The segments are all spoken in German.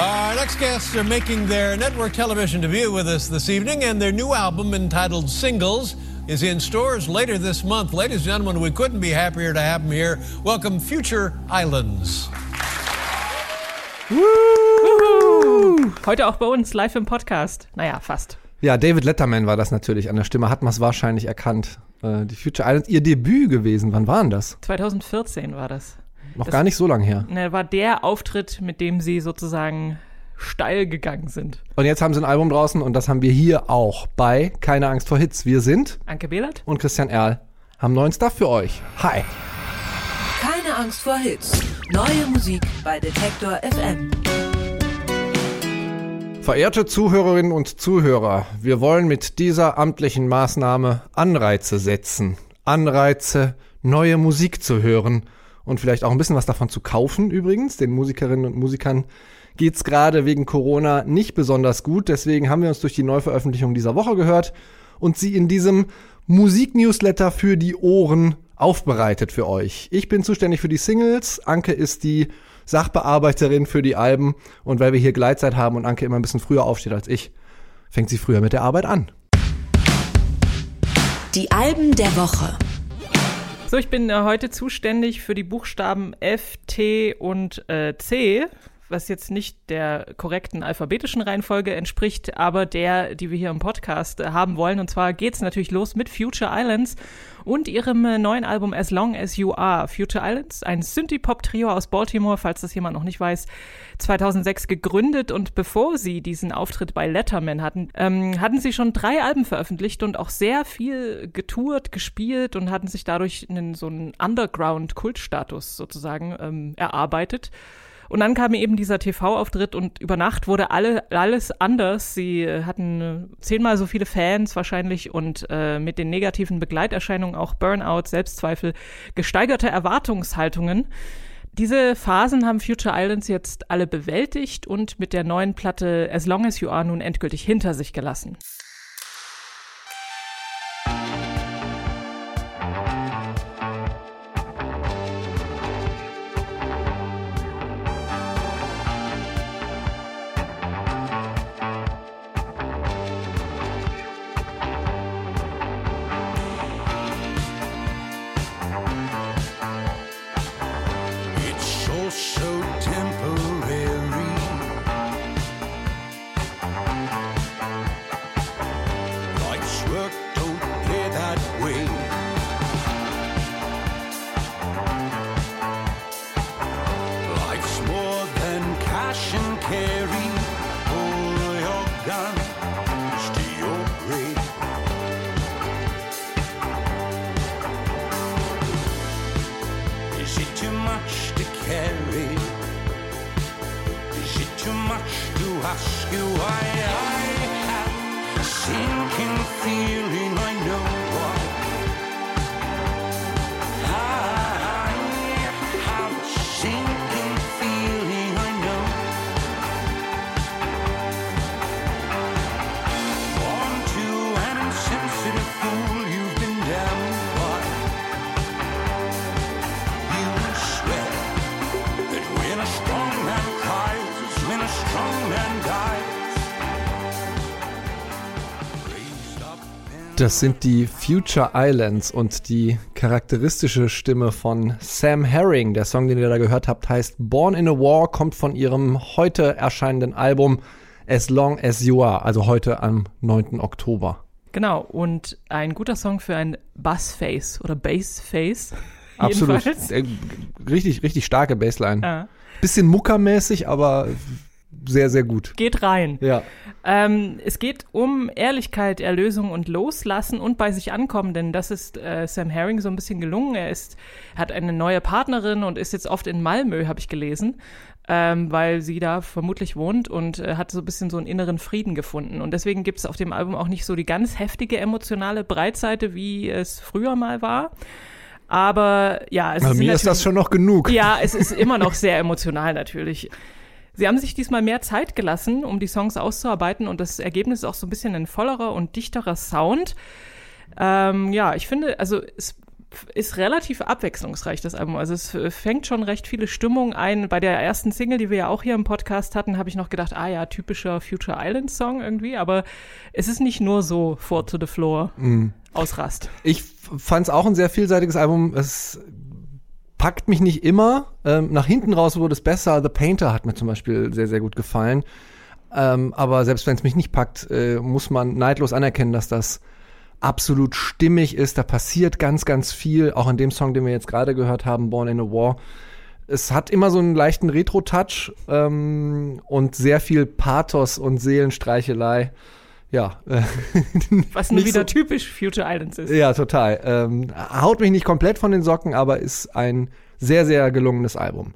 Our next guests are making their network television debut with us this evening, and their new album entitled Singles is in stores later this month. Ladies and gentlemen, we couldn't be happier to have them here. Welcome, Future Islands. Woo! Heute auch bei uns live im Podcast. Naja, fast. Ja, David Letterman war das natürlich an der Stimme, hat man es wahrscheinlich erkannt. Äh, die Future Islands, ihr Debüt gewesen, wann waren das? 2014 war das. Noch das, gar nicht so lange her. Ne, war der Auftritt, mit dem sie sozusagen steil gegangen sind. Und jetzt haben sie ein Album draußen und das haben wir hier auch bei Keine Angst vor Hits. Wir sind Anke Behlert und Christian Erl. Haben neuen Stuff für euch. Hi. Keine Angst vor Hits. Neue Musik bei Detektor FM. Verehrte Zuhörerinnen und Zuhörer, wir wollen mit dieser amtlichen Maßnahme Anreize setzen. Anreize, neue Musik zu hören und vielleicht auch ein bisschen was davon zu kaufen übrigens. Den Musikerinnen und Musikern geht's gerade wegen Corona nicht besonders gut. Deswegen haben wir uns durch die Neuveröffentlichung dieser Woche gehört und sie in diesem Musiknewsletter für die Ohren aufbereitet für euch. Ich bin zuständig für die Singles, Anke ist die Sachbearbeiterin für die Alben und weil wir hier Gleitzeit haben und Anke immer ein bisschen früher aufsteht als ich, fängt sie früher mit der Arbeit an. Die Alben der Woche. So, ich bin äh, heute zuständig für die Buchstaben F, T und äh, C, was jetzt nicht der korrekten alphabetischen Reihenfolge entspricht, aber der, die wir hier im Podcast äh, haben wollen. Und zwar geht's natürlich los mit Future Islands und ihrem äh, neuen Album As Long As You Are. Future Islands, ein Synthie-Pop-Trio aus Baltimore, falls das jemand noch nicht weiß, 2006 gegründet und bevor sie diesen Auftritt bei Letterman hatten, ähm, hatten sie schon drei Alben veröffentlicht und auch sehr viel getourt, gespielt und hatten sich dadurch einen, so einen Underground-Kultstatus sozusagen ähm, erarbeitet. Und dann kam eben dieser TV-Auftritt und über Nacht wurde alle, alles anders. Sie hatten äh, zehnmal so viele Fans wahrscheinlich und äh, mit den negativen Begleiterscheinungen auch Burnout, Selbstzweifel, gesteigerte Erwartungshaltungen. Diese Phasen haben Future Islands jetzt alle bewältigt und mit der neuen Platte As Long As You Are nun endgültig hinter sich gelassen. and carry. Pull your to your grave. Is it too much to carry? Is it too much to ask you why? Das sind die Future Islands und die charakteristische Stimme von Sam Herring. Der Song, den ihr da gehört habt, heißt Born in a War, kommt von ihrem heute erscheinenden Album As Long As You Are, also heute am 9. Oktober. Genau, und ein guter Song für ein Bassface oder Bassface. Absolut. Äh, richtig, richtig starke Bassline. Ja. Bisschen muckermäßig, aber sehr, sehr gut. Geht rein. Ja. Ähm, es geht um Ehrlichkeit, Erlösung und Loslassen und bei sich ankommen, denn das ist äh, Sam Herring so ein bisschen gelungen. Er ist, hat eine neue Partnerin und ist jetzt oft in Malmö, habe ich gelesen, ähm, weil sie da vermutlich wohnt und äh, hat so ein bisschen so einen inneren Frieden gefunden. Und deswegen gibt es auf dem Album auch nicht so die ganz heftige emotionale Breitseite, wie es früher mal war. Aber ja, es Na, ist mir ist das schon noch genug. Ja, es ist immer noch sehr emotional natürlich. Sie haben sich diesmal mehr Zeit gelassen, um die Songs auszuarbeiten und das Ergebnis ist auch so ein bisschen ein vollerer und dichterer Sound. Ähm, ja, ich finde, also es ist relativ abwechslungsreich, das Album. Also es fängt schon recht viele Stimmungen ein. Bei der ersten Single, die wir ja auch hier im Podcast hatten, habe ich noch gedacht, ah ja, typischer Future Island Song irgendwie. Aber es ist nicht nur so Four to the Floor, Mhm. Ausrast. Ich fand es auch ein sehr vielseitiges Album. Es packt mich nicht immer. Ähm, nach hinten raus wurde es besser. The Painter hat mir zum Beispiel sehr, sehr gut gefallen. Ähm, aber selbst wenn es mich nicht packt, äh, muss man neidlos anerkennen, dass das absolut stimmig ist. Da passiert ganz, ganz viel. Auch in dem Song, den wir jetzt gerade gehört haben, Born in a War. Es hat immer so einen leichten Retro-Touch ähm, und sehr viel Pathos und Seelenstreichelei. Ja, Was nun wieder so- typisch Future Islands ist. ja, total. Ähm, haut mich nicht komplett von den Socken, aber ist ein sehr, sehr gelungenes Album.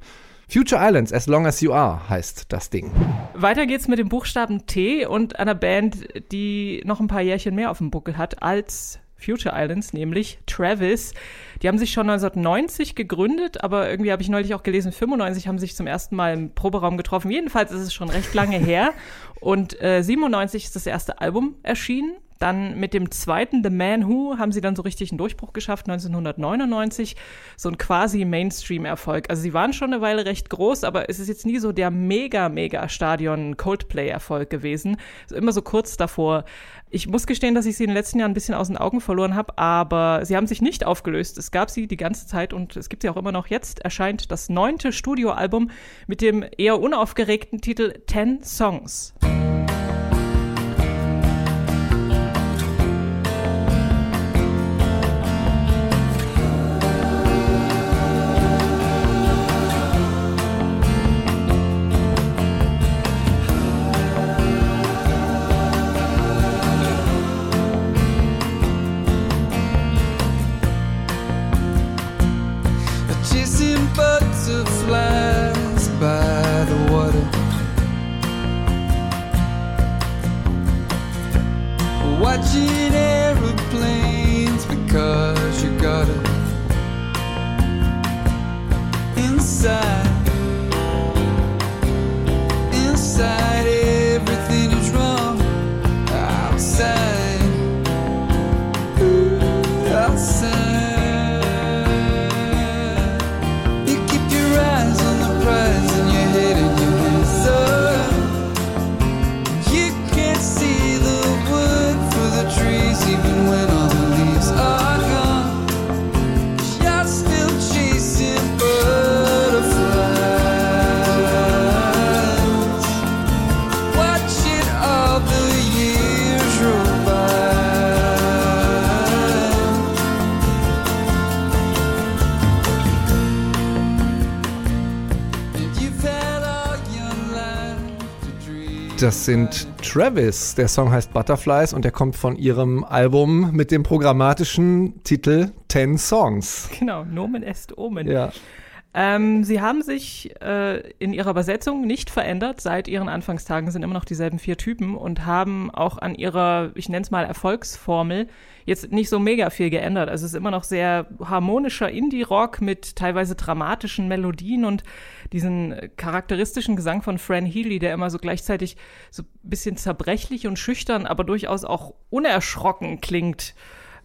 Future Islands, As Long As You Are, heißt das Ding. Weiter geht's mit dem Buchstaben T und einer Band, die noch ein paar Jährchen mehr auf dem Buckel hat als Future Islands, nämlich Travis. Die haben sich schon 1990 gegründet, aber irgendwie habe ich neulich auch gelesen, 95 haben sich zum ersten Mal im Proberaum getroffen. Jedenfalls ist es schon recht lange her. Und äh, 97 ist das erste Album erschienen. Dann mit dem zweiten The Man Who haben sie dann so richtig einen Durchbruch geschafft, 1999. So ein quasi Mainstream-Erfolg. Also sie waren schon eine Weile recht groß, aber es ist jetzt nie so der mega, mega Stadion-Coldplay-Erfolg gewesen. Also immer so kurz davor. Ich muss gestehen, dass ich sie in den letzten Jahren ein bisschen aus den Augen verloren habe, aber sie haben sich nicht aufgelöst. Es gab sie die ganze Zeit und es gibt sie auch immer noch. Jetzt erscheint das neunte Studioalbum mit dem eher unaufgeregten Titel Ten Songs. By the water. Watching Das sind Travis. Der Song heißt Butterflies und der kommt von ihrem Album mit dem programmatischen Titel Ten Songs. Genau, Nomen est Omen. Ja. Ähm, sie haben sich äh, in ihrer Übersetzung nicht verändert. Seit ihren Anfangstagen sind immer noch dieselben vier Typen und haben auch an ihrer, ich nenne es mal Erfolgsformel, jetzt nicht so mega viel geändert. Also es ist immer noch sehr harmonischer Indie-Rock mit teilweise dramatischen Melodien und diesen charakteristischen Gesang von Fran Healy, der immer so gleichzeitig so ein bisschen zerbrechlich und schüchtern, aber durchaus auch unerschrocken klingt.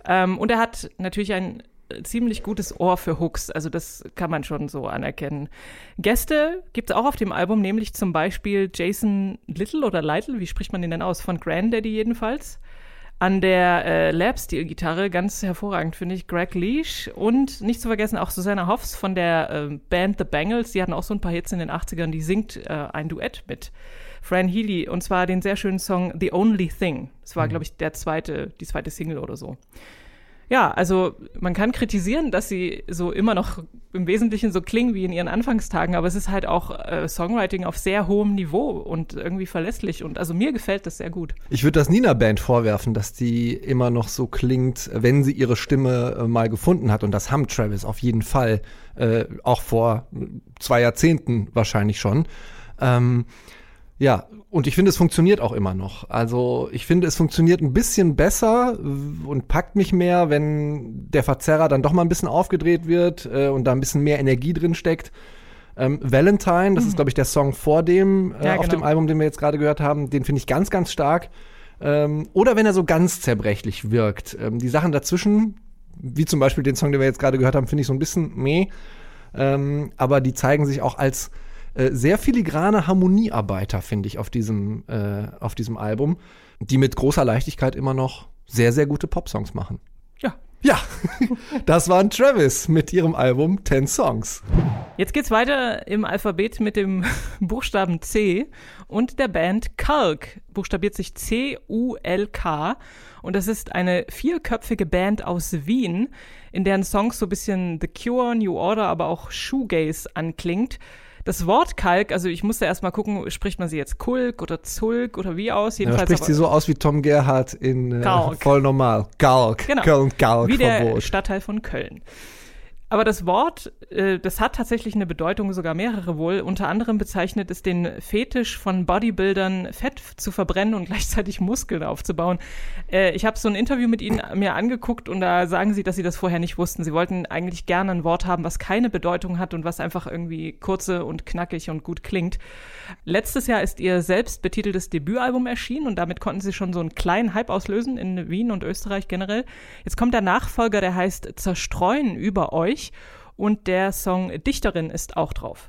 Ähm, und er hat natürlich ein ziemlich gutes Ohr für Hooks, also das kann man schon so anerkennen. Gäste gibt es auch auf dem Album, nämlich zum Beispiel Jason Little oder Lytle, wie spricht man den denn aus? Von Granddaddy jedenfalls. An der äh, Lab-Steel-Gitarre, ganz hervorragend finde ich, Greg Leash und nicht zu vergessen auch Susanna Hoffs von der äh, Band The Bangles, die hatten auch so ein paar Hits in den 80ern, die singt äh, ein Duett mit Fran Healy und zwar den sehr schönen Song The Only Thing. Das war, glaube ich, der zweite, die zweite Single oder so. Ja, also man kann kritisieren, dass sie so immer noch im Wesentlichen so klingen wie in ihren Anfangstagen, aber es ist halt auch äh, Songwriting auf sehr hohem Niveau und irgendwie verlässlich und also mir gefällt das sehr gut. Ich würde das Nina Band vorwerfen, dass die immer noch so klingt, wenn sie ihre Stimme äh, mal gefunden hat. Und das haben Travis auf jeden Fall, äh, auch vor zwei Jahrzehnten wahrscheinlich schon. Ähm, ja, und ich finde, es funktioniert auch immer noch. Also ich finde, es funktioniert ein bisschen besser und packt mich mehr, wenn der Verzerrer dann doch mal ein bisschen aufgedreht wird äh, und da ein bisschen mehr Energie drin steckt. Ähm, Valentine, das ist, glaube ich, der Song vor dem, äh, Ja, auf genau. dem Album, den wir jetzt gerade gehört haben, den finde ich ganz, ganz stark. Ähm, oder wenn er so ganz zerbrechlich wirkt. Ähm, die Sachen dazwischen wie zum Beispiel den Song, den wir jetzt gerade gehört haben, finde ich so ein bisschen meh. Ähm, aber die zeigen sich auch als äh, sehr filigrane Harmoniearbeiter, finde ich, auf diesem, äh, auf diesem Album, die mit großer Leichtigkeit immer noch sehr, sehr gute Popsongs machen. Ja. Ja, das waren Travis mit ihrem Album 10 Songs. Jetzt geht's weiter im Alphabet mit dem Buchstaben C und der Band Kulk. Buchstabiert sich C-U-L-K. Und das ist eine vierköpfige Band aus Wien, in deren Songs so ein bisschen The Cure, New Order, aber auch Shoegaze anklingt. Das Wort Kalk, also ich musste erst mal gucken, spricht man sie jetzt Kulk oder Zulk oder wie aus? Ja, Jedenfalls spricht aber- sie so aus wie Tom Gerhardt in äh, voll normal. Galg. Genau. Köln Galg wie der. Stadtteil von Köln. Aber das Wort, äh, das hat tatsächlich eine Bedeutung, sogar mehrere wohl. Unter anderem bezeichnet es den Fetisch von Bodybuildern, Fett zu verbrennen und gleichzeitig Muskeln aufzubauen. Äh, ich habe so ein Interview mit ihnen mir angeguckt und da sagen sie, dass sie das vorher nicht wussten. Sie wollten eigentlich gerne ein Wort haben, was keine Bedeutung hat und was einfach irgendwie kurze und knackig und gut klingt. Letztes Jahr ist ihr selbst betiteltes Debütalbum erschienen und damit konnten sie schon so einen kleinen Hype auslösen in Wien und Österreich generell. Jetzt kommt der Nachfolger, der heißt Zerstreuen über euch und der Song Dichterin ist auch drauf.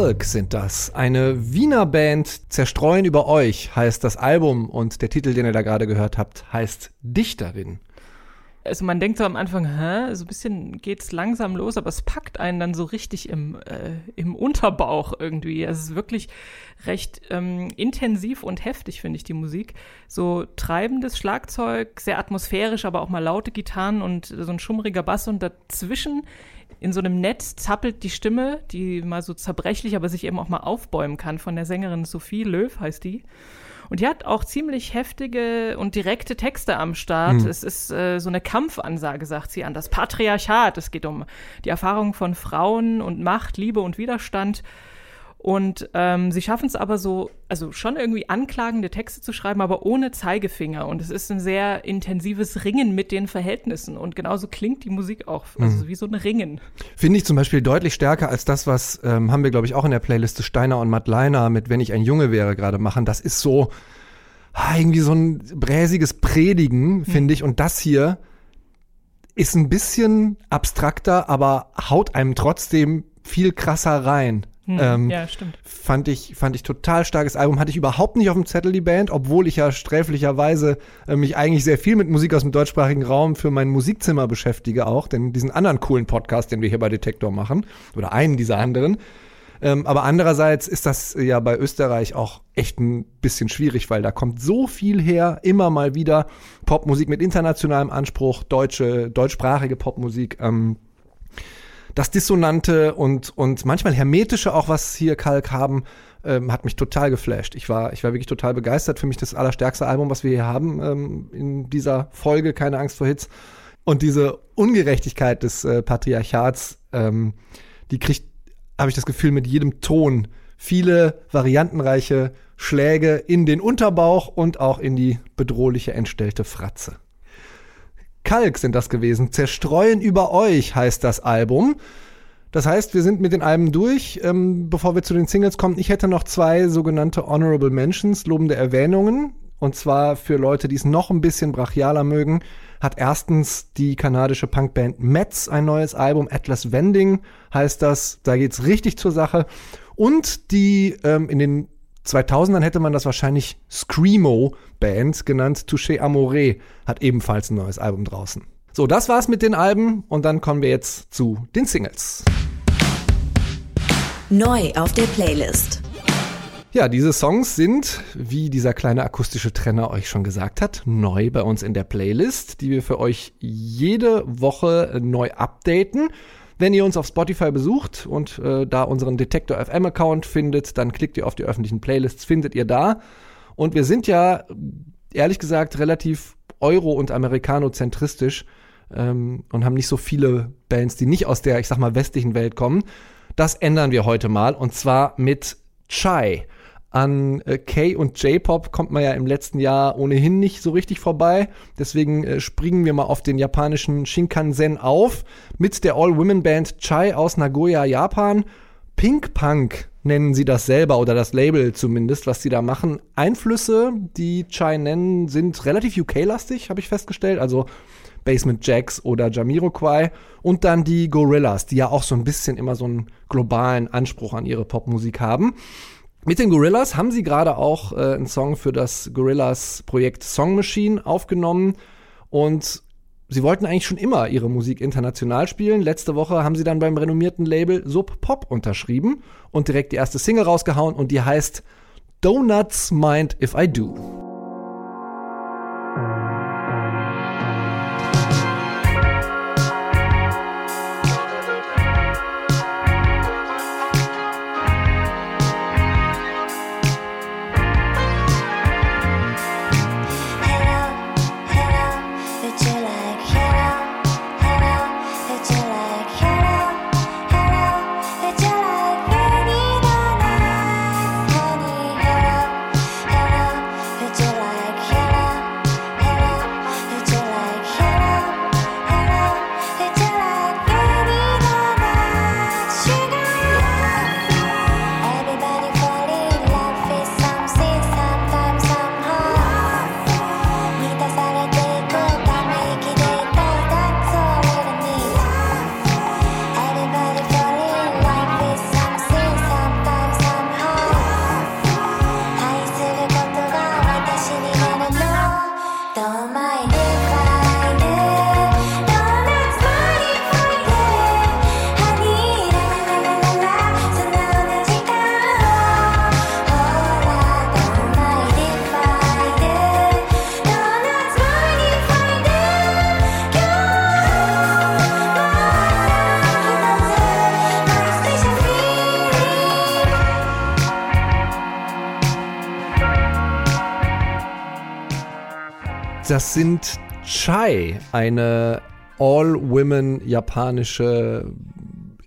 Kalk sind das. Eine Wiener Band. Zerstreuen über euch heißt das Album und der Titel, den ihr da gerade gehört habt, heißt Dichterin. Also man denkt so am Anfang, hä, so ein bisschen geht's langsam los, aber es packt einen dann so richtig im, äh, im Unterbauch irgendwie. Es ist wirklich recht ähm, intensiv und heftig, finde ich, die Musik. So treibendes Schlagzeug, sehr atmosphärisch, aber auch mal laute Gitarren und so ein schummriger Bass und dazwischen in so einem Netz zappelt die Stimme, die mal so zerbrechlich, aber sich eben auch mal aufbäumen kann von der Sängerin Sophie Löw heißt die. Und die hat auch ziemlich heftige und direkte Texte am Start. Es ist äh, so eine Kampfansage, sagt sie, an das Patriarchat. Es geht um die Erfahrung von Frauen und Macht, Liebe und Widerstand. Und ähm, sie schaffen es aber so, also schon irgendwie anklagende Texte zu schreiben, aber ohne Zeigefinger. Und es ist ein sehr intensives Ringen mit den Verhältnissen. Und genauso klingt die Musik auch, also wie so ein Ringen. Finde ich zum Beispiel deutlich stärker als das, was ähm, haben wir, glaube ich, auch in der Playliste Steiner und Matt Leiner mit Wenn ich ein Junge wäre gerade machen. Das ist so ah, irgendwie so ein bräsiges Predigen, finde ich. Und das hier ist ein bisschen abstrakter, aber haut einem trotzdem viel krasser rein. Ähm, ja, stimmt. fand ich, fand ich total starkes Album. Hatte ich überhaupt nicht auf dem Zettel, die Band, obwohl ich ja sträflicherweise äh, mich eigentlich sehr viel mit Musik aus dem deutschsprachigen Raum für mein Musikzimmer beschäftige auch, denn diesen anderen coolen Podcast, den wir hier bei Detektor machen, oder einen dieser anderen. Ähm, aber andererseits ist das ja bei Österreich auch echt ein bisschen schwierig, weil da kommt so viel her, immer mal wieder Popmusik mit internationalem Anspruch, deutsche, deutschsprachige Popmusik. Ähm, das Dissonante und, und manchmal Hermetische auch, was hier Kalk haben, ähm, hat mich total geflasht. Ich war, ich war wirklich total begeistert. Für mich das allerstärkste Album, was wir hier haben ähm, in dieser Folge, keine Angst vor Hits. Und diese Ungerechtigkeit des äh, Patriarchats, ähm, die kriegt, habe ich das Gefühl, mit jedem Ton viele variantenreiche Schläge in den Unterbauch und auch in die bedrohliche entstellte Fratze. Kalk sind das gewesen. Zerstreuen über euch heißt das Album. Das heißt, wir sind mit den Alben durch. Ähm, bevor wir zu den Singles kommen, ich hätte noch zwei sogenannte Honorable Mentions, lobende Erwähnungen. Und zwar für Leute, die es noch ein bisschen brachialer mögen, hat erstens die kanadische Punkband Metz ein neues Album, Atlas Vending heißt das. Da geht's richtig zur Sache. Und die ähm, in den 2000ern hätte man das wahrscheinlich Screamo Band genannt. Touché Amore hat ebenfalls ein neues Album draußen. So, das war's mit den Alben und dann kommen wir jetzt zu den Singles. Neu auf der Playlist. Ja, diese Songs sind, wie dieser kleine akustische Trenner euch schon gesagt hat, neu bei uns in der Playlist, die wir für euch jede Woche neu updaten. Wenn ihr uns auf Spotify besucht und äh, da unseren Detektor FM Account findet, dann klickt ihr auf die öffentlichen Playlists, findet ihr da. Und wir sind ja, ehrlich gesagt, relativ euro- und amerikanozentristisch ähm, und haben nicht so viele Bands, die nicht aus der, ich sag mal, westlichen Welt kommen. Das ändern wir heute mal und zwar mit Chai. An äh, K und J-Pop kommt man ja im letzten Jahr ohnehin nicht so richtig vorbei. Deswegen äh, springen wir mal auf den japanischen Shinkansen auf mit der All-Women-Band Chai aus Nagoya, Japan. Pink Punk nennen sie das selber oder das Label zumindest, was sie da machen. Einflüsse, die Chai nennen, sind relativ UK-lastig, habe ich festgestellt. Also Basement Jacks oder Jamiroquai und dann die Gorillas, die ja auch so ein bisschen immer so einen globalen Anspruch an ihre Popmusik haben. Mit den Gorillas haben sie gerade auch äh, einen Song für das Gorillas Projekt Song Machine aufgenommen und sie wollten eigentlich schon immer ihre Musik international spielen. Letzte Woche haben sie dann beim renommierten Label Sub Pop unterschrieben und direkt die erste Single rausgehauen und die heißt Donuts Mind If I Do. Das sind Chai, eine all-women japanische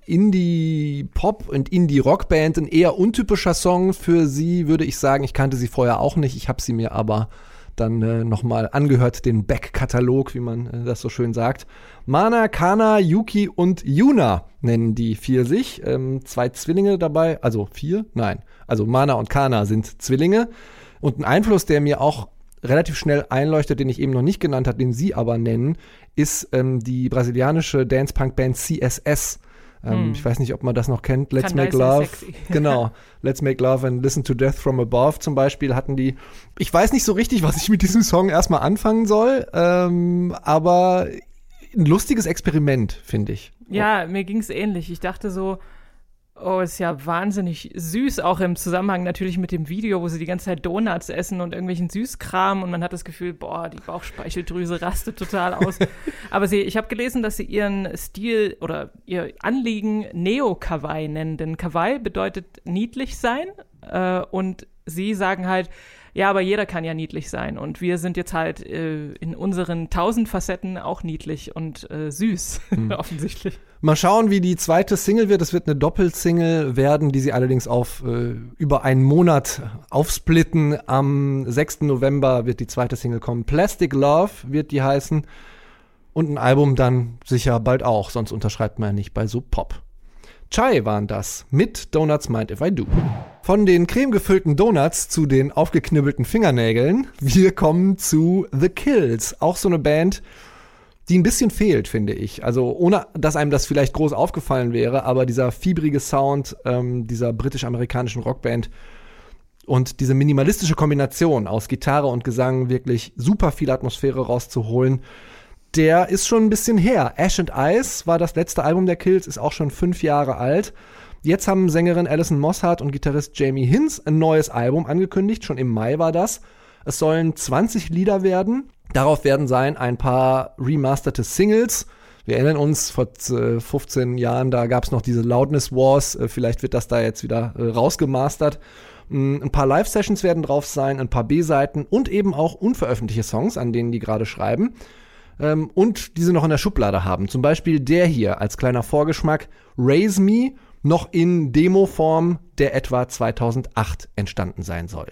Indie-Pop- und Indie-Rock-Band. Ein eher untypischer Song für sie, würde ich sagen. Ich kannte sie vorher auch nicht. Ich habe sie mir aber dann äh, nochmal angehört, den Back-Katalog, wie man äh, das so schön sagt. Mana, Kana, Yuki und Yuna nennen die vier sich. Ähm, zwei Zwillinge dabei, also vier? Nein. Also Mana und Kana sind Zwillinge. Und ein Einfluss, der mir auch relativ schnell einleuchtet, den ich eben noch nicht genannt habe, den Sie aber nennen, ist ähm, die brasilianische Dance-Punk-Band CSS. Ähm, Ich weiß nicht, ob man das noch kennt. Let's Kann Make Love. Genau. Let's Make Love and Listen to Death from Above zum Beispiel hatten die. Ich weiß nicht so richtig, was ich mit diesem Song erstmal anfangen soll, ähm, aber ein lustiges Experiment, finde ich. Ja, mir ging's ähnlich. Ich dachte so, oh, ist ja wahnsinnig süß, auch im Zusammenhang natürlich mit dem Video, wo sie die ganze Zeit Donuts essen und irgendwelchen Süßkram und man hat das Gefühl, boah, die Bauchspeicheldrüse rastet total aus. Aber sie, ich habe gelesen, dass sie ihren Stil oder ihr Anliegen Neo-Kawaii nennen, denn Kawaii bedeutet niedlich sein äh, und sie sagen halt, ja, aber jeder kann ja niedlich sein und wir sind jetzt halt äh, in unseren tausend Facetten auch niedlich und äh, süß, offensichtlich. Mal schauen, wie die zweite Single wird. Es wird eine Doppelsingle werden, die sie allerdings auf äh, über einen Monat aufsplitten. Am 6. November wird die zweite Single kommen. Plastic Love wird die heißen. Und ein Album dann sicher bald auch, sonst unterschreibt man ja nicht bei so Pop. Chai waren das mit Donuts Mind If I Do. Von den cremegefüllten Donuts zu den aufgeknibbelten Fingernägeln. Wir kommen zu The Kills. Auch so eine Band, die ein bisschen fehlt, finde ich. Also ohne, dass einem das vielleicht groß aufgefallen wäre, aber dieser fiebrige Sound ähm, dieser britisch-amerikanischen Rockband und diese minimalistische Kombination aus Gitarre und Gesang wirklich super viel Atmosphäre rauszuholen, der ist schon ein bisschen her. Ash and Ice war das letzte Album der Kills, ist auch schon fünf Jahre alt. Jetzt haben Sängerin Alison Mossart und Gitarrist Jamie Hinz ein neues Album angekündigt. Schon im Mai war das. Es sollen 20 Lieder werden. Darauf werden sein ein paar remasterte Singles. Wir erinnern uns, vor äh, 15 Jahren, da gab es noch diese Loudness Wars. Äh, vielleicht wird das da jetzt wieder äh, rausgemastert. Mm, Ein paar Live-Sessions werden drauf sein, ein paar B-Seiten und eben auch unveröffentlichte Songs, an denen die gerade schreiben. Ähm, und diese noch in der Schublade haben. Zum Beispiel der hier als kleiner Vorgeschmack, Raise Me, noch in Demo-Form, der etwa 2008 entstanden sein soll.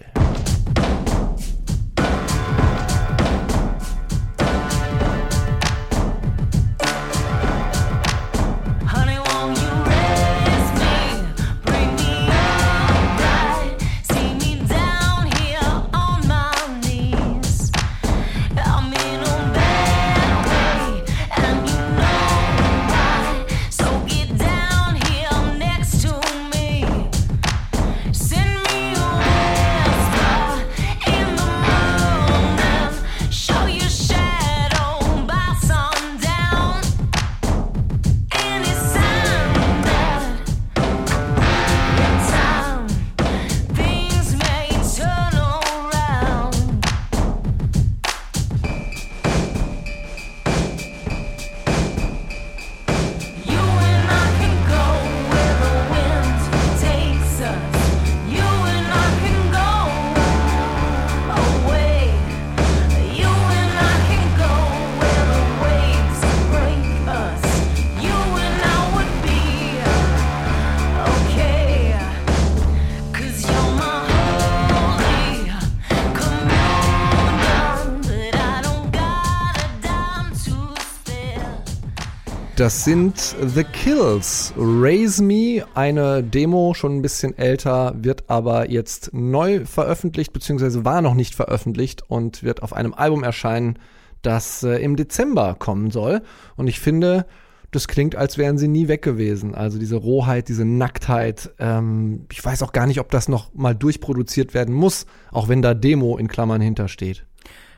Das sind The Kills. Raise Me, eine Demo, schon ein bisschen älter, wird aber jetzt neu veröffentlicht, beziehungsweise war noch nicht veröffentlicht und wird auf einem Album erscheinen, das äh, im Dezember kommen soll. Und ich finde, das klingt, als wären sie nie weg gewesen. Also diese Rohheit, diese Nacktheit. Ähm, ich weiß auch gar nicht, ob das noch mal durchproduziert werden muss, auch wenn da Demo in Klammern hintersteht.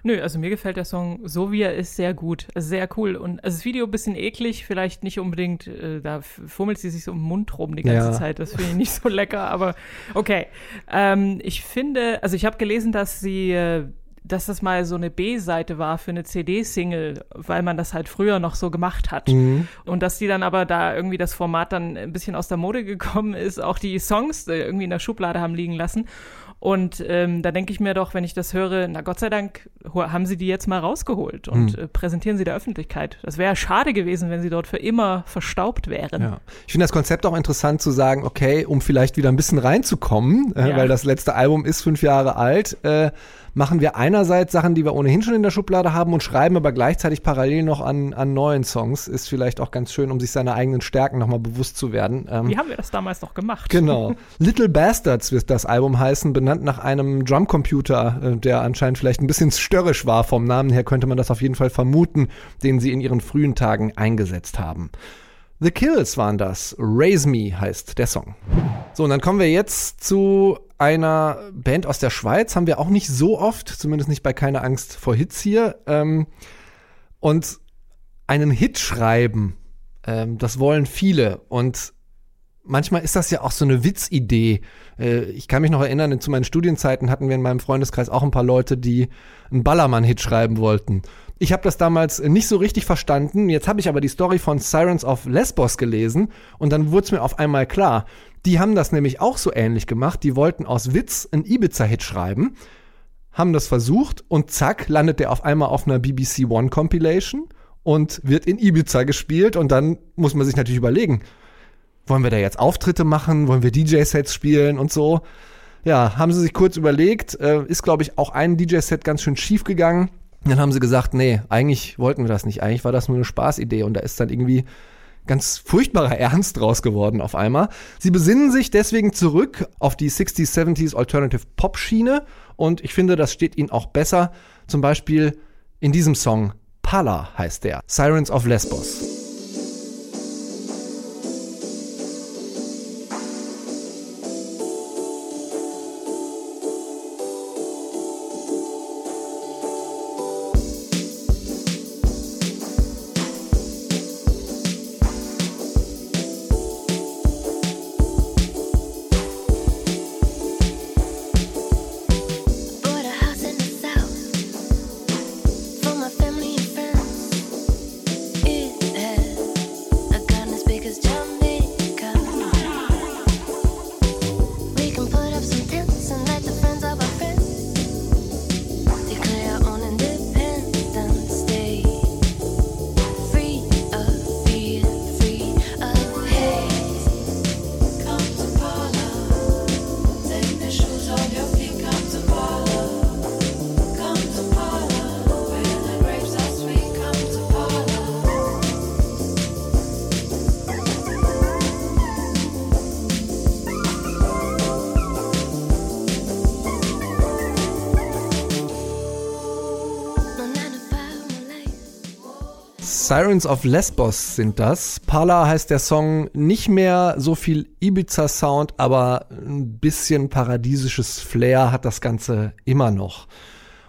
Nö, also mir gefällt der Song so wie er ist sehr gut, also sehr cool und also das Video ein bisschen eklig, vielleicht nicht unbedingt, äh, da fummelt sie sich so im Mund rum die ganze Ja. Zeit, das finde ich nicht so lecker, aber okay. Ähm, ich finde, also ich habe gelesen, dass sie äh, dass das mal so eine B-Seite war für eine CD-Single, weil man das halt früher noch so gemacht hat. Und dass die dann aber da irgendwie das Format dann ein bisschen aus der Mode gekommen ist, auch die Songs äh, irgendwie in der Schublade haben liegen lassen. Und ähm, da denke ich mir doch, wenn ich das höre, na Gott sei Dank haben sie die jetzt mal rausgeholt und äh, präsentieren sie der Öffentlichkeit. Das wäre schade gewesen, wenn sie dort für immer verstaubt wären. Ja. Ich finde das Konzept auch interessant zu sagen, okay, um vielleicht wieder ein bisschen reinzukommen, äh, Ja. weil das letzte Album ist fünf Jahre alt, äh, machen wir einerseits Sachen, die wir ohnehin schon in der Schublade haben und schreiben aber gleichzeitig parallel noch an, an neuen Songs. Ist vielleicht auch ganz schön, um sich seiner eigenen Stärken nochmal bewusst zu werden. Ähm, Wie haben wir das damals noch gemacht? Genau. Little Bastards wird das Album heißen, benannt nach einem Drumcomputer, äh, der anscheinend vielleicht ein bisschen störrisch war. Vom Namen her könnte man das auf jeden Fall vermuten, den sie in ihren frühen Tagen eingesetzt haben. The Kills waren das. Raise Me heißt der Song. So, und dann kommen wir jetzt zu einer Band aus der Schweiz. Haben wir auch nicht so oft, zumindest nicht bei Keine Angst vor Hits hier. Ähm, und einen Hit schreiben, ähm, das wollen viele. Und manchmal ist das ja auch so eine Witzidee. Äh, ich kann mich noch erinnern, zu meinen Studienzeiten hatten wir in meinem Freundeskreis auch ein paar Leute, die einen Ballermann-Hit schreiben wollten. Ich habe das damals nicht so richtig verstanden. Jetzt habe ich aber die Story von Sirens of Lesbos gelesen und dann wurde es mir auf einmal klar. Die haben das nämlich auch so ähnlich gemacht. Die wollten aus Witz einen Ibiza-Hit schreiben, haben das versucht und zack, landet der auf einmal auf einer BBC One Compilation und wird in Ibiza gespielt und dann muss man sich natürlich überlegen, wollen wir da jetzt Auftritte machen, wollen wir DJ-Sets spielen und so. Ja, haben sie sich kurz überlegt, äh, ist glaube ich auch ein DJ-Set ganz schön schief gegangen. Dann haben sie gesagt, nee, eigentlich wollten wir das nicht. Eigentlich war das nur eine Spaßidee. Und da ist dann irgendwie ganz furchtbarer Ernst draus geworden auf einmal. Sie besinnen sich deswegen zurück auf die 60s, 70s Alternative Pop Schiene. Und ich finde, das steht ihnen auch besser. Zum Beispiel in diesem Song. Pala heißt der. Sirens of Lesbos. Sirens of Lesbos sind das. Pala heißt der Song nicht mehr so viel Ibiza-Sound, aber ein bisschen paradiesisches Flair hat das Ganze immer noch.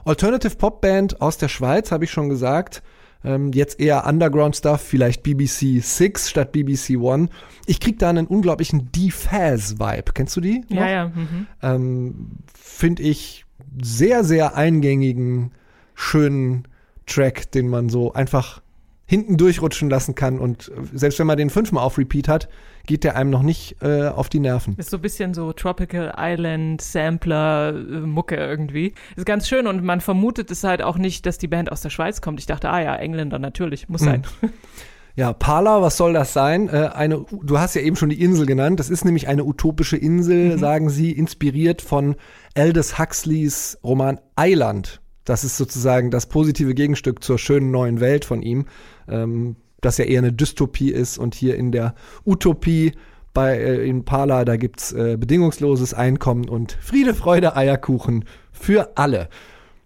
Alternative Pop Band aus der Schweiz, habe ich schon gesagt. Ähm, jetzt eher Underground-Stuff, vielleicht BBC Six statt BBC One. Ich krieg da einen unglaublichen D-Faz-Vibe. Kennst du die? noch? Ja, ja. Mhm. ähm, finde ich sehr, sehr eingängigen, schönen Track, den man so einfach hinten durchrutschen lassen kann. Und äh, selbst wenn man den fünfmal auf Repeat hat, geht der einem noch nicht äh, auf die Nerven. Ist so ein bisschen so Tropical Island Sampler äh, Mucke irgendwie. Ist ganz schön und man vermutet es halt auch nicht, dass die Band aus der Schweiz kommt. Ich dachte, ah ja, Engländer natürlich, muss sein. Ja, Pala, was soll das sein? Äh, eine, du hast ja eben schon die Insel genannt. Das ist nämlich eine utopische Insel, sagen sie, inspiriert von Aldous Huxleys Roman Eiland. Das ist sozusagen das positive Gegenstück zur schönen neuen Welt von ihm, ähm, das ja eher eine Dystopie ist. Und hier in der Utopie bei äh, in Pala, da gibt's äh, bedingungsloses Einkommen und Friede, Freude, Eierkuchen für alle.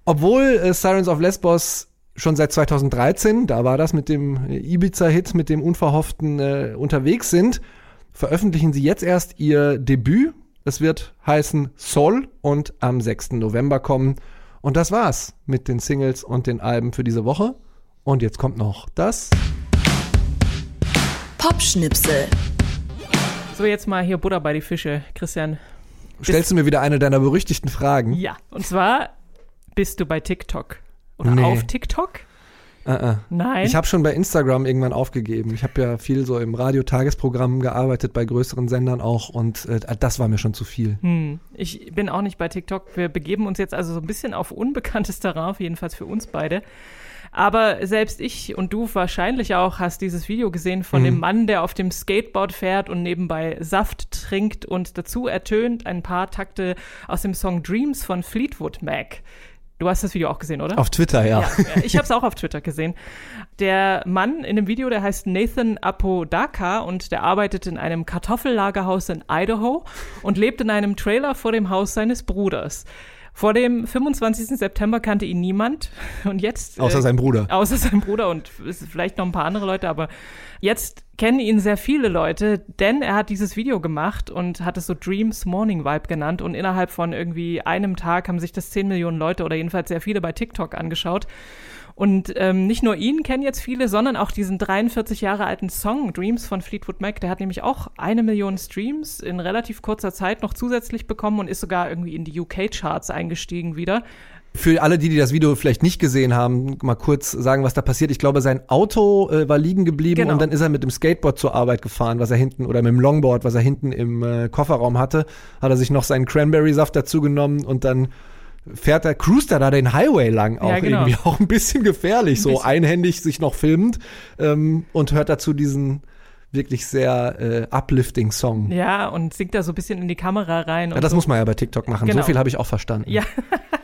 Obwohl äh, Sirens of Lesbos schon seit 2013, da war das mit dem Ibiza-Hit, mit dem Unverhofften äh, unterwegs sind, veröffentlichen sie jetzt erst ihr Debüt. Es wird heißen Soul und am 6. November kommen. Und das war's mit den Singles und den Alben für diese Woche. Und jetzt kommt noch das. Popschnipsel. So, jetzt mal hier Butter bei die Fische, Christian. Stellst du mir wieder eine deiner berüchtigten Fragen? Ja, und zwar bist du bei TikTok. Oder Nee. auf TikTok? Äh, äh. Nein. Ich habe schon bei Instagram irgendwann aufgegeben. Ich habe ja viel so im Radio-Tagesprogramm gearbeitet, bei größeren Sendern auch. Und äh, das war mir schon zu viel. Hm, ich bin auch nicht bei TikTok. Wir begeben uns jetzt also so ein bisschen auf unbekanntes Terrain, jedenfalls für uns beide. Aber selbst ich und du wahrscheinlich auch hast dieses Video gesehen von dem Mann, der auf dem Skateboard fährt und nebenbei Saft trinkt und dazu ertönt ein paar Takte aus dem Song Dreams von Fleetwood Mac. Du hast das Video auch gesehen, oder? Auf Twitter, ja. Ja, ja, ich habe es auch auf Twitter gesehen. Der Mann in dem Video, der heißt Nathan Apodaca und der arbeitet in einem Kartoffellagerhaus in Idaho und lebt in einem Trailer vor dem Haus seines Bruders. Vor dem 25. September kannte ihn niemand und jetzt Außer äh, sein Bruder. außer sein Bruder und vielleicht noch ein paar andere Leute, aber jetzt kennen ihn sehr viele Leute, denn er hat dieses Video gemacht und hat es so Dreams Morning Vibe genannt und innerhalb von irgendwie einem Tag haben sich das 10 Millionen Leute oder jedenfalls sehr viele bei TikTok angeschaut. Und ähm, nicht nur ihn kennen jetzt viele, sondern auch diesen 43 Jahre alten Song Dreams von Fleetwood Mac. Der hat nämlich auch eine Million Streams in relativ kurzer Zeit noch zusätzlich bekommen und ist sogar irgendwie in die UK-Charts eingestiegen wieder. Für alle, die, die das Video vielleicht nicht gesehen haben, mal kurz sagen, was da passiert. Ich glaube, sein Auto äh, war liegen geblieben Genau. und dann ist er mit dem Skateboard zur Arbeit gefahren, was er hinten, oder mit dem Longboard, was er hinten im äh, Kofferraum hatte. Hat er sich noch seinen Cranberry-Saft dazu genommen und dann fährt er, cruist er da den Highway lang auch Ja, genau. irgendwie auch ein bisschen gefährlich, Ein so bisschen. einhändig sich noch filmend ähm, und hört dazu diesen wirklich sehr äh, uplifting Song. Ja, Ja, und singt da so ein bisschen in die Kamera rein. Und das so. muss man ja bei TikTok machen. Genau. So viel habe ich auch verstanden. Ja,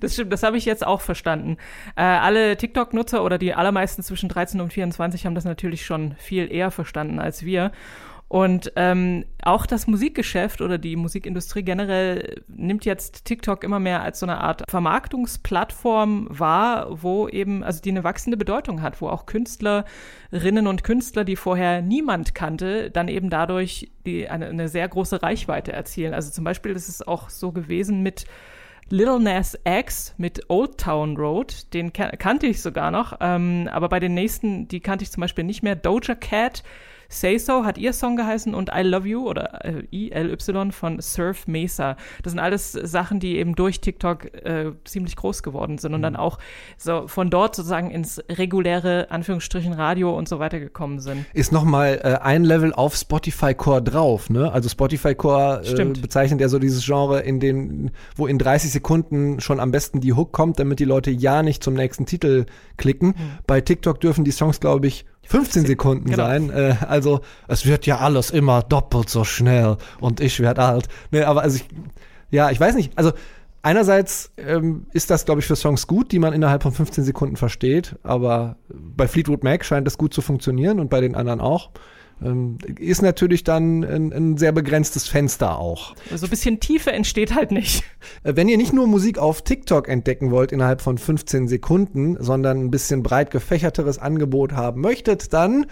Das, stimmt, das habe ich jetzt auch verstanden. Äh, alle TikTok-Nutzer oder die allermeisten zwischen 13 und 24 haben das natürlich schon viel eher verstanden als wir. Und ähm, auch das Musikgeschäft oder die Musikindustrie generell nimmt jetzt TikTok immer mehr als so eine Art Vermarktungsplattform wahr, wo eben, also die eine wachsende Bedeutung hat, wo auch Künstlerinnen und Künstler, die vorher niemand kannte, dann eben dadurch die, eine, eine sehr große Reichweite erzielen. Also zum Beispiel ist es auch so gewesen mit Little Nas X mit Old Town Road, den kan kannte ich sogar noch, ähm, aber bei den nächsten, die kannte ich zum Beispiel nicht mehr. Doja Cat, Say So hat ihr Song geheißen und I Love You oder äh, ILY von Surf Mesa. Das sind alles Sachen, die eben durch TikTok äh, ziemlich groß geworden sind und dann auch so von dort sozusagen ins reguläre Anführungsstrichen Radio und so weiter gekommen sind. Ist nochmal äh, ein Level auf Spotify Core drauf, ne? Also Spotify Core äh, bezeichnet ja so dieses Genre, in den, wo in 30 Sekunden schon am besten die Hook kommt, damit die Leute ja nicht zum nächsten Titel klicken. Bei TikTok dürfen die Songs, glaube ich, 15 Sekunden genau. sein. Äh, also es wird ja alles immer doppelt so schnell und ich werde alt. Ne, aber also ich, ja, ich weiß nicht. Also einerseits ähm, ist das, glaube ich, für Songs gut, die man innerhalb von 15 Sekunden versteht. Aber bei Fleetwood Mac scheint das gut zu funktionieren und bei den anderen auch. Ähm, ist natürlich dann ein, ein sehr begrenztes Fenster auch. So ein bisschen Tiefe entsteht halt nicht. Äh, Wenn ihr nicht nur Musik auf TikTok entdecken wollt innerhalb von 15 Sekunden, sondern ein bisschen breit gefächerteres Angebot haben möchtet, dann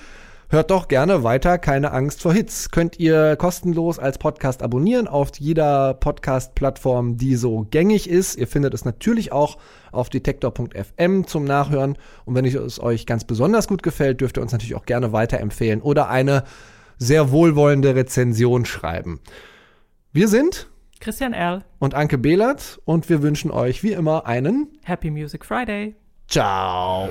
hört doch gerne weiter Keine Angst vor Hits. Könnt ihr kostenlos als Podcast abonnieren auf jeder Podcast-Plattform, die so gängig ist. Ihr findet es natürlich auch auf detektor.fm zum Nachhören. Und wenn es euch ganz besonders gut gefällt, dürft ihr uns natürlich auch gerne weiterempfehlen oder eine sehr wohlwollende Rezension schreiben. Wir sind Christian Erl, und Anke Behlert und wir wünschen euch wie immer einen Happy Music Friday. Ciao.